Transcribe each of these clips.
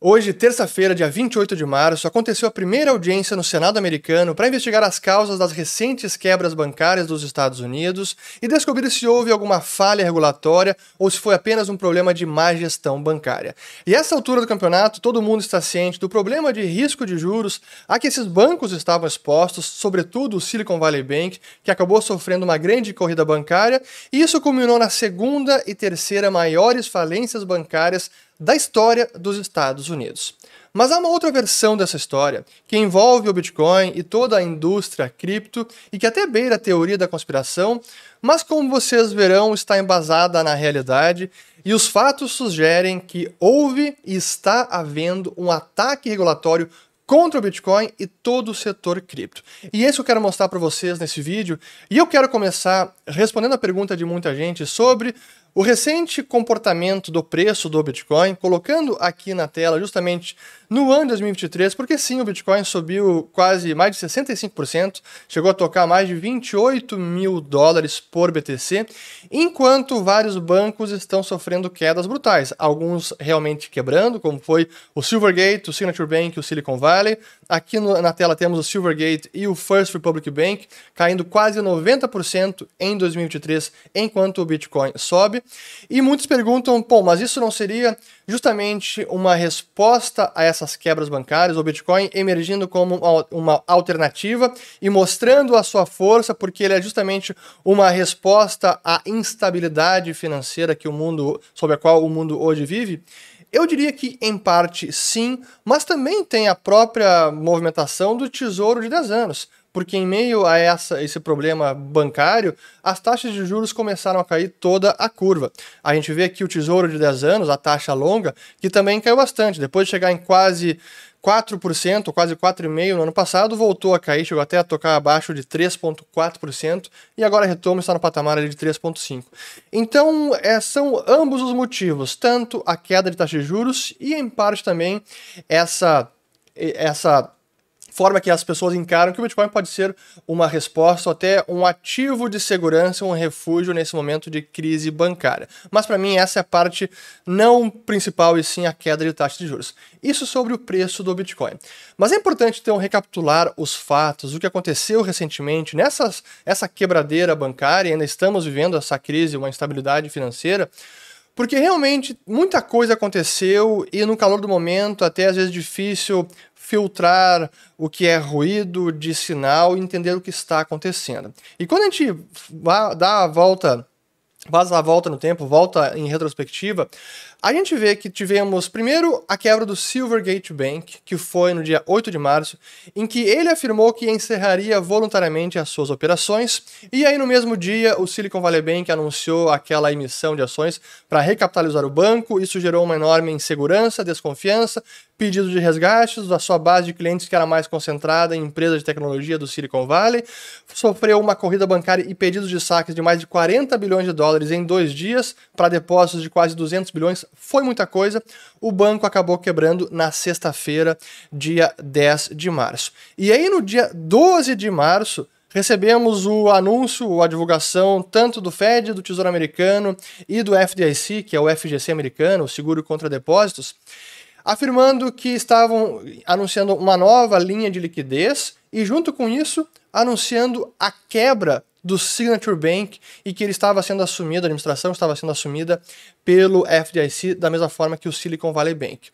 Hoje, terça-feira, dia 28 de março, aconteceu a primeira audiência no Senado americano para investigar as causas das recentes quebras bancárias dos Estados Unidos e descobrir se houve alguma falha regulatória ou se foi apenas um problema de má gestão bancária. E essa altura do campeonato, todo mundo está ciente do problema de risco de juros a que esses bancos estavam expostos, sobretudo o Silicon Valley Bank, que acabou sofrendo uma grande corrida bancária, e isso culminou na segunda e terceira maiores falências bancárias da história dos Estados Unidos. Mas há uma outra versão dessa história, que envolve o Bitcoin e toda a indústria cripto e que até beira a teoria da conspiração, mas como vocês verão, está embasada na realidade e os fatos sugerem que houve e está havendo um ataque regulatório contra o Bitcoin e todo o setor cripto. E esse eu quero mostrar para vocês nesse vídeo, e eu quero começar respondendo a pergunta de muita gente sobre o recente comportamento do preço do Bitcoin, colocando aqui na tela justamente no ano de 2023, porque sim, o Bitcoin subiu quase mais de 65%, chegou a tocar mais de 28 mil dólares por BTC, enquanto vários bancos estão sofrendo quedas brutais, alguns realmente quebrando, como foi o Silvergate, o Signature Bank o Silicon Valley. Aqui no, na tela temos o Silvergate e o First Republic Bank caindo quase 90% em 2023, enquanto o Bitcoin sobe. E muitos perguntam, pô, mas isso não seria justamente uma resposta a essas quebras bancárias, o Bitcoin emergindo como uma alternativa e mostrando a sua força, porque ele é justamente uma resposta à instabilidade financeira que o mundo, sobre a qual o mundo hoje vive? Eu diria que em parte sim, mas também tem a própria movimentação do Tesouro de 10 anos porque em meio a essa, esse problema bancário, as taxas de juros começaram a cair toda a curva. A gente vê aqui o Tesouro de 10 anos, a taxa longa, que também caiu bastante. Depois de chegar em quase 4%, quase 4,5% no ano passado, voltou a cair, chegou até a tocar abaixo de 3,4% e agora retoma está no patamar de 3,5%. Então, é, são ambos os motivos, tanto a queda de taxa de juros e, em parte, também essa, essa forma que as pessoas encaram que o Bitcoin pode ser uma resposta ou até um ativo de segurança, um refúgio nesse momento de crise bancária. Mas para mim essa é a parte não principal e sim a queda de taxa de juros. Isso sobre o preço do Bitcoin. Mas é importante então recapitular os fatos, o que aconteceu recentemente nessa essa quebradeira bancária, ainda estamos vivendo essa crise, uma instabilidade financeira. Porque realmente muita coisa aconteceu e no calor do momento, até às vezes difícil filtrar o que é ruído de sinal e entender o que está acontecendo. E quando a gente dá a volta, faz a volta no tempo, volta em retrospectiva, a gente vê que tivemos primeiro a quebra do Silvergate Bank, que foi no dia 8 de março, em que ele afirmou que encerraria voluntariamente as suas operações, e aí no mesmo dia o Silicon Valley Bank anunciou aquela emissão de ações para recapitalizar o banco, isso gerou uma enorme insegurança, desconfiança, pedido de resgates da sua base de clientes que era mais concentrada em empresas de tecnologia do Silicon Valley, sofreu uma corrida bancária e pedidos de saques de mais de 40 bilhões de dólares em dois dias para depósitos de quase 200 bilhões foi muita coisa. O banco acabou quebrando na sexta-feira, dia 10 de março. E aí, no dia 12 de março, recebemos o anúncio, a divulgação tanto do Fed, do Tesouro Americano e do FDIC, que é o FGC americano, o Seguro contra Depósitos, afirmando que estavam anunciando uma nova linha de liquidez e, junto com isso, anunciando a quebra do Signature Bank e que ele estava sendo assumido, a administração estava sendo assumida pelo FDIC da mesma forma que o Silicon Valley Bank.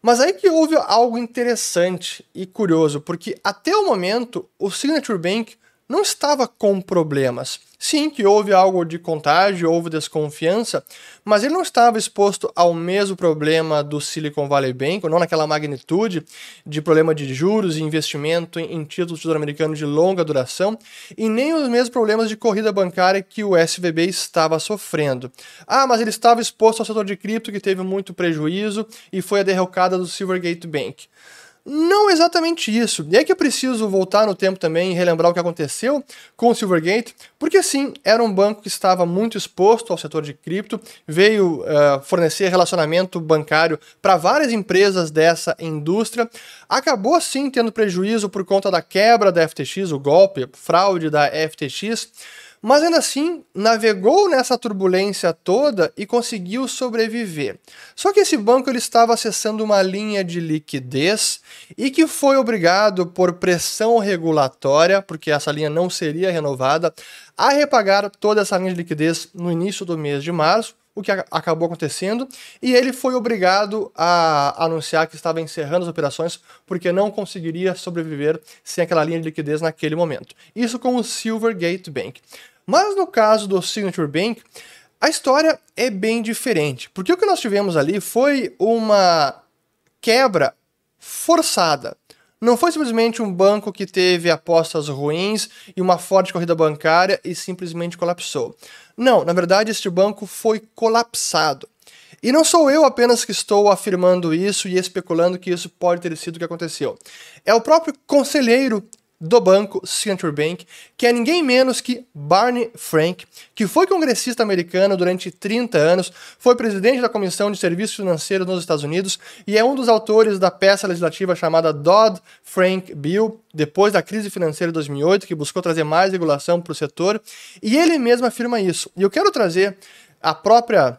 Mas aí que houve algo interessante e curioso, porque até o momento o Signature Bank não estava com problemas. Sim, que houve algo de contágio, houve desconfiança, mas ele não estava exposto ao mesmo problema do Silicon Valley Bank, não naquela magnitude de problema de juros e investimento em títulos sul-americanos de longa duração, e nem os mesmos problemas de corrida bancária que o SVB estava sofrendo. Ah, mas ele estava exposto ao setor de cripto que teve muito prejuízo e foi a derrocada do Silvergate Bank. Não exatamente isso. E é que eu preciso voltar no tempo também e relembrar o que aconteceu com o Silvergate, porque sim, era um banco que estava muito exposto ao setor de cripto, veio uh, fornecer relacionamento bancário para várias empresas dessa indústria, acabou sim tendo prejuízo por conta da quebra da FTX, o golpe, fraude da FTX, mas ainda assim navegou nessa turbulência toda e conseguiu sobreviver. Só que esse banco ele estava acessando uma linha de liquidez e que foi obrigado por pressão regulatória, porque essa linha não seria renovada, a repagar toda essa linha de liquidez no início do mês de março, o que acabou acontecendo, e ele foi obrigado a anunciar que estava encerrando as operações porque não conseguiria sobreviver sem aquela linha de liquidez naquele momento. Isso com o Silvergate Bank. Mas no caso do Signature Bank, a história é bem diferente, porque o que nós tivemos ali foi uma quebra forçada. Não foi simplesmente um banco que teve apostas ruins e uma forte corrida bancária e simplesmente colapsou. Não, na verdade, este banco foi colapsado. E não sou eu apenas que estou afirmando isso e especulando que isso pode ter sido o que aconteceu. É o próprio conselheiro do banco Signature Bank, que é ninguém menos que Barney Frank, que foi congressista americano durante 30 anos, foi presidente da Comissão de Serviços Financeiros nos Estados Unidos e é um dos autores da peça legislativa chamada Dodd-Frank Bill, depois da crise financeira de 2008, que buscou trazer mais regulação para o setor, e ele mesmo afirma isso. E eu quero trazer a própria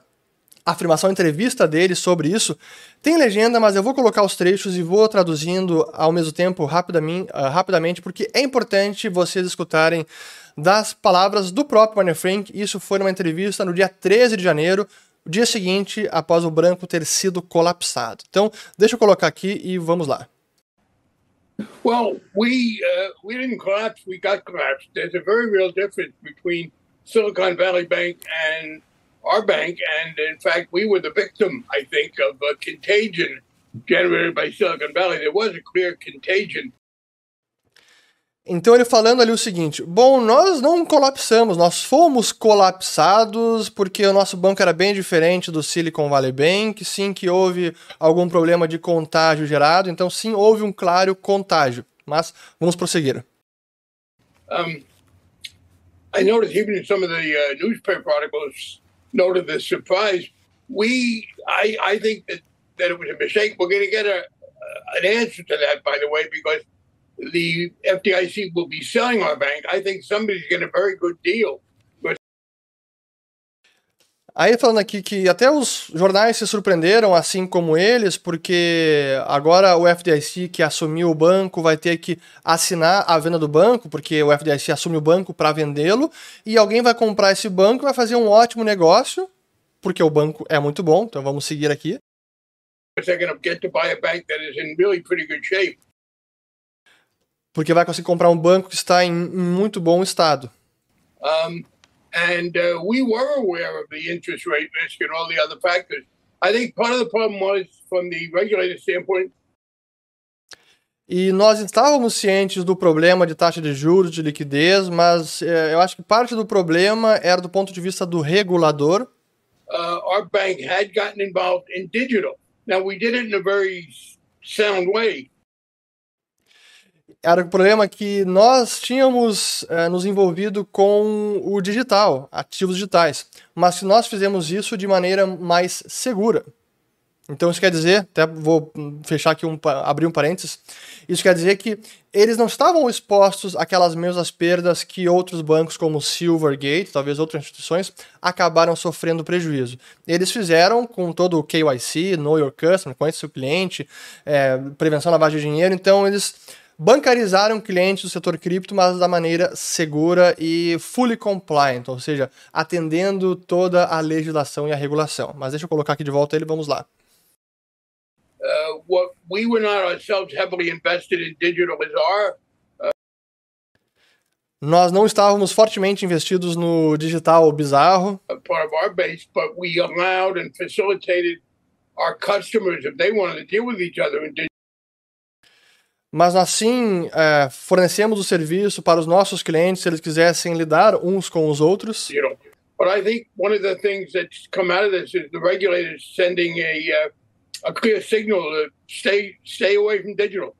afirmação, entrevista dele sobre isso. Tem legenda, mas eu vou colocar os trechos e vou traduzindo ao mesmo tempo rapidamente, uh, rapidamente porque é importante vocês escutarem das palavras do próprio Barney Frank. Isso foi numa entrevista no dia 13 de janeiro, o dia seguinte após o branco ter sido colapsado. Então, deixa eu colocar aqui e vamos lá. Well, we uh, we didn't collapse. We got collapsed. There's a very real difference between Silicon Valley Bank and our bank, and in fact, we were the victim, I think, of a contagion generated by Silicon Valley. There was a clear contagion. Então ele falando ali o seguinte: bom, nós não colapsamos, nós fomos colapsados porque o nosso banco era bem diferente do Silicon Valley Bank, sim que houve algum problema de contágio gerado, então sim houve um claro contágio. Mas vamos prosseguir. Um, I noticed even in some of the uh, newspaper articles noted the surprise. We, I, I think that, that it was a mistake. We're going to get a, an answer to that, by the way, because the FDIC will be selling our bank. I think somebody's getting a very good deal. Aí falando aqui que até os jornais se surpreenderam, assim como eles, porque agora o FDIC que assumiu o banco vai ter que assinar a venda do banco, porque o FDIC assume o banco para vendê-lo, e alguém vai comprar esse banco e vai fazer um ótimo negócio, porque o banco é muito bom, então vamos seguir aqui. Porque vai conseguir comprar um banco que está em muito bom estado. Um... And uh, we were aware of the interest rate risk and all the other factors. I think part of the problem was, from the regulator standpoint, e nós estávamos cientes do problema de taxa de juros, de liquidez, mas eh, eu acho que parte do problema era do ponto de vista do regulador. Uh, our bank had gotten involved in digital. Now we did it in a very sound way era o problema que nós tínhamos é, nos envolvido com o digital, ativos digitais, mas que nós fizemos isso de maneira mais segura. Então isso quer dizer, até vou fechar aqui um abrir um parênteses, isso quer dizer que eles não estavam expostos àquelas mesmas perdas que outros bancos como Silvergate, talvez outras instituições, acabaram sofrendo prejuízo. Eles fizeram com todo o KYC, Know Your Customer, conhece seu cliente, é, prevenção da lavagem de dinheiro, então eles bancarizaram clientes do setor cripto, mas da maneira segura e fully compliant, ou seja, atendendo toda a legislação e a regulação. Mas deixa eu colocar aqui de volta ele, vamos lá. Uh, what we were not ourselves heavily invested in digital is our uh, nós não estávamos fortemente investidos no digital bizarro. Part of our base, but we allowed and facilitated our customers if they wanted to deal with each other in digital mas assim é, fornecemos o serviço para os nossos clientes se eles quisessem lidar uns com os outros. But I think one of the things that's come out of this is the regulators sending a, uh, a clear signal to stay, stay away from digital.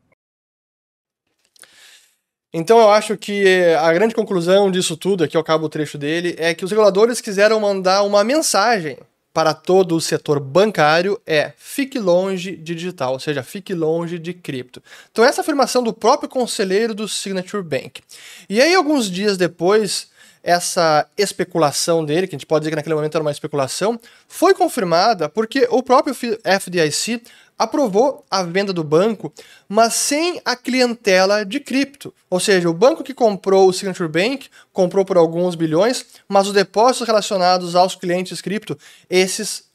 Então eu acho que a grande conclusão disso tudo, aqui eu acabo o trecho dele, é que os reguladores quiseram mandar uma mensagem para todo o setor bancário é fique longe de digital, ou seja, fique longe de cripto. Então, essa afirmação do próprio conselheiro do Signature Bank. E aí, alguns dias depois, essa especulação dele, que a gente pode dizer que naquele momento era uma especulação, foi confirmada porque o próprio FDIC aprovou a venda do banco, mas sem a clientela de cripto. Ou seja, o banco que comprou o Signature Bank comprou por alguns bilhões, mas os depósitos relacionados aos clientes cripto, esses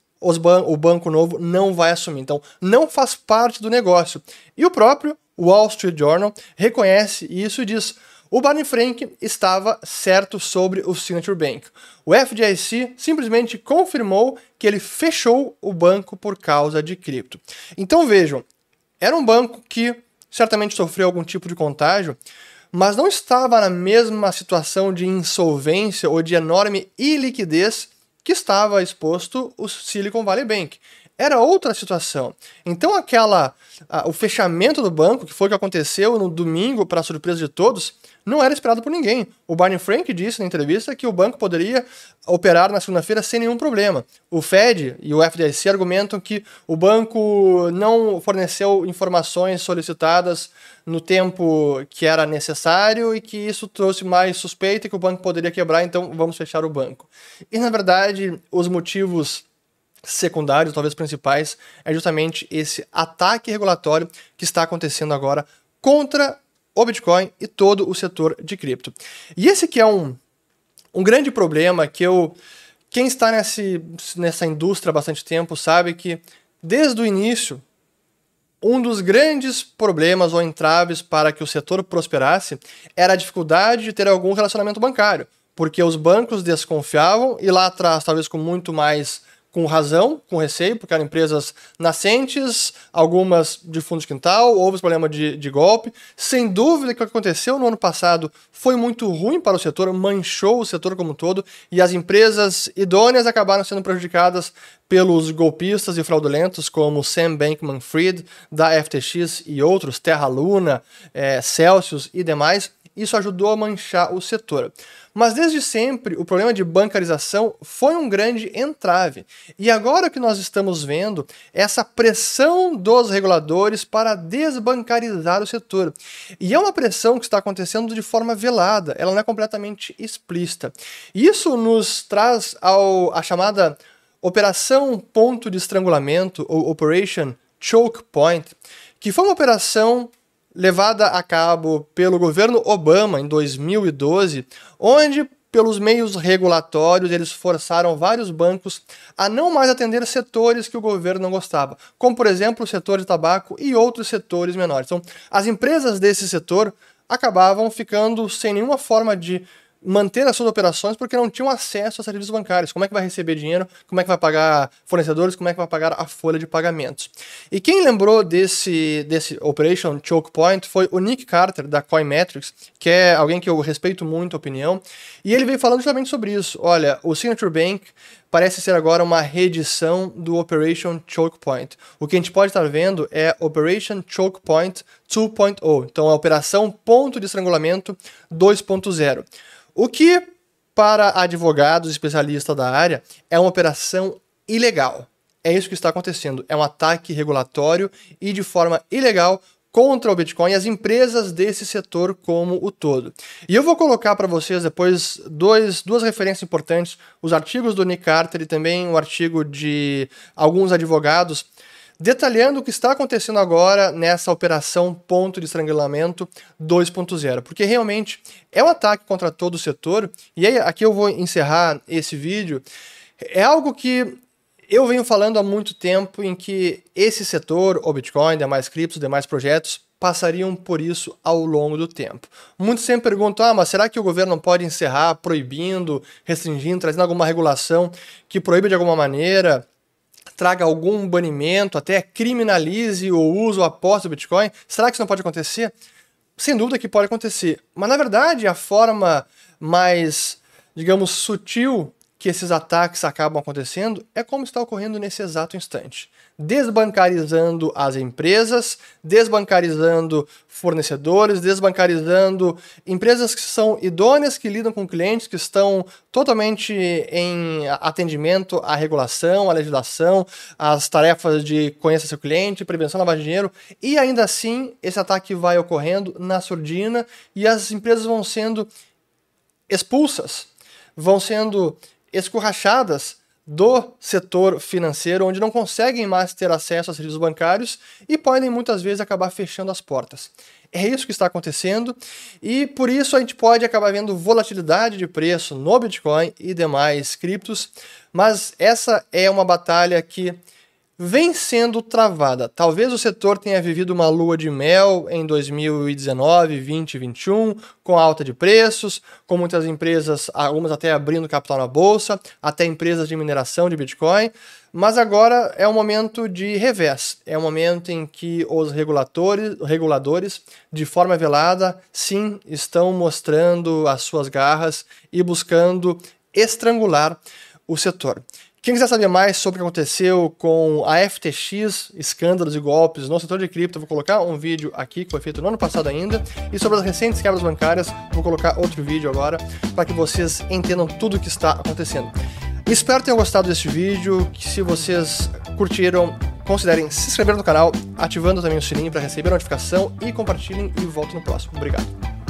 ban o banco novo não vai assumir. Então, não faz parte do negócio. E o próprio Wall Street Journal reconhece isso e diz: o Barney Frank estava certo sobre o Signature Bank. O FDIC simplesmente confirmou que ele fechou o banco por causa de cripto. Então vejam, era um banco que certamente sofreu algum tipo de contágio, mas não estava na mesma situação de insolvência ou de enorme iliquidez que estava exposto o Silicon Valley Bank era outra situação. Então aquela a, o fechamento do banco, que foi o que aconteceu no domingo para surpresa de todos, não era esperado por ninguém. O Barney Frank disse na entrevista que o banco poderia operar na segunda-feira sem nenhum problema. O Fed e o FDIC argumentam que o banco não forneceu informações solicitadas no tempo que era necessário e que isso trouxe mais suspeita que o banco poderia quebrar, então vamos fechar o banco. E na verdade, os motivos secundários, talvez principais, é justamente esse ataque regulatório que está acontecendo agora contra o Bitcoin e todo o setor de cripto. E esse que é um, um grande problema que eu. Quem está nesse, nessa indústria há bastante tempo sabe que, desde o início, um dos grandes problemas ou entraves para que o setor prosperasse era a dificuldade de ter algum relacionamento bancário, porque os bancos desconfiavam e lá atrás, talvez com muito mais com razão, com receio, porque eram empresas nascentes, algumas de fundo de quintal, houve problema de, de golpe. Sem dúvida que o que aconteceu no ano passado foi muito ruim para o setor, manchou o setor como um todo, e as empresas idôneas acabaram sendo prejudicadas pelos golpistas e fraudulentos como Sam Bankman-Fried, da FTX e outros, Terra Luna, é, Celsius e demais. Isso ajudou a manchar o setor. Mas desde sempre o problema de bancarização foi um grande entrave. E agora o que nós estamos vendo é essa pressão dos reguladores para desbancarizar o setor. E é uma pressão que está acontecendo de forma velada, ela não é completamente explícita. Isso nos traz ao, a chamada Operação Ponto de Estrangulamento, ou Operation Choke Point, que foi uma operação levada a cabo pelo governo Obama em 2012, onde pelos meios regulatórios, eles forçaram vários bancos a não mais atender setores que o governo não gostava, como por exemplo o setor de tabaco e outros setores menores. Então, as empresas desse setor acabavam ficando sem nenhuma forma de manter as suas operações porque não tinham acesso a serviços bancários. Como é que vai receber dinheiro? Como é que vai pagar fornecedores? Como é que vai pagar a folha de pagamentos? E quem lembrou desse, desse Operation Choke Point foi o Nick Carter, da Coinmetrics, que é alguém que eu respeito muito a opinião, e ele veio falando justamente sobre isso. Olha, o Signature Bank parece ser agora uma reedição do Operation Choke Point. O que a gente pode estar vendo é Operation Choke Point 2.0, então a operação ponto de estrangulamento 2.0. O que, para advogados especialistas da área, é uma operação ilegal. É isso que está acontecendo. É um ataque regulatório e de forma ilegal contra o Bitcoin e as empresas desse setor como o todo. E eu vou colocar para vocês depois dois, duas referências importantes, os artigos do Nick Carter e também o artigo de alguns advogados detalhando o que está acontecendo agora nessa operação ponto de estrangulamento 2.0, porque realmente é um ataque contra todo o setor. E aí, aqui eu vou encerrar esse vídeo. É algo que eu venho falando há muito tempo em que esse setor, o Bitcoin, demais criptos, demais projetos, passariam por isso ao longo do tempo. Muitos sempre perguntam: ah, mas será que o governo pode encerrar proibindo, restringindo, trazendo alguma regulação que proíba de alguma maneira traga algum banimento, até criminalize o uso ou aposta do Bitcoin? Será que isso não pode acontecer? Sem dúvida que pode acontecer. Mas na verdade, a forma mais, digamos, sutil que esses ataques acabam acontecendo é como está ocorrendo nesse exato instante. Desbancarizando as empresas, desbancarizando fornecedores, desbancarizando empresas que são idôneas, que lidam com clientes, que estão totalmente em atendimento à regulação, à legislação, às tarefas de conhecer seu cliente, prevenção da lavagem de dinheiro, e ainda assim esse ataque vai ocorrendo na surdina e as empresas vão sendo expulsas vão sendo escorrachadas do setor financeiro, onde não conseguem mais ter acesso a serviços bancários e podem muitas vezes acabar fechando as portas. É isso que está acontecendo e por isso a gente pode acabar vendo volatilidade de preço no Bitcoin e demais criptos, mas essa é uma batalha que vem sendo travada. Talvez o setor tenha vivido uma lua de mel em 2019, 20 e 21, com alta de preços, com muitas empresas, algumas até abrindo capital na bolsa, até empresas de mineração de Bitcoin. Mas agora é um momento de revés. É um momento em que os reguladores, reguladores, de forma velada, sim, estão mostrando as suas garras e buscando estrangular o setor. Quem quiser saber mais sobre o que aconteceu com a FTX, escândalos e golpes no setor de cripto, vou colocar um vídeo aqui que foi feito no ano passado ainda. E sobre as recentes quebras bancárias, vou colocar outro vídeo agora para que vocês entendam tudo o que está acontecendo. Espero que tenham gostado deste vídeo, que se vocês curtiram, considerem se inscrever no canal, ativando também o sininho para receber a notificação e compartilhem e volto no próximo. Obrigado.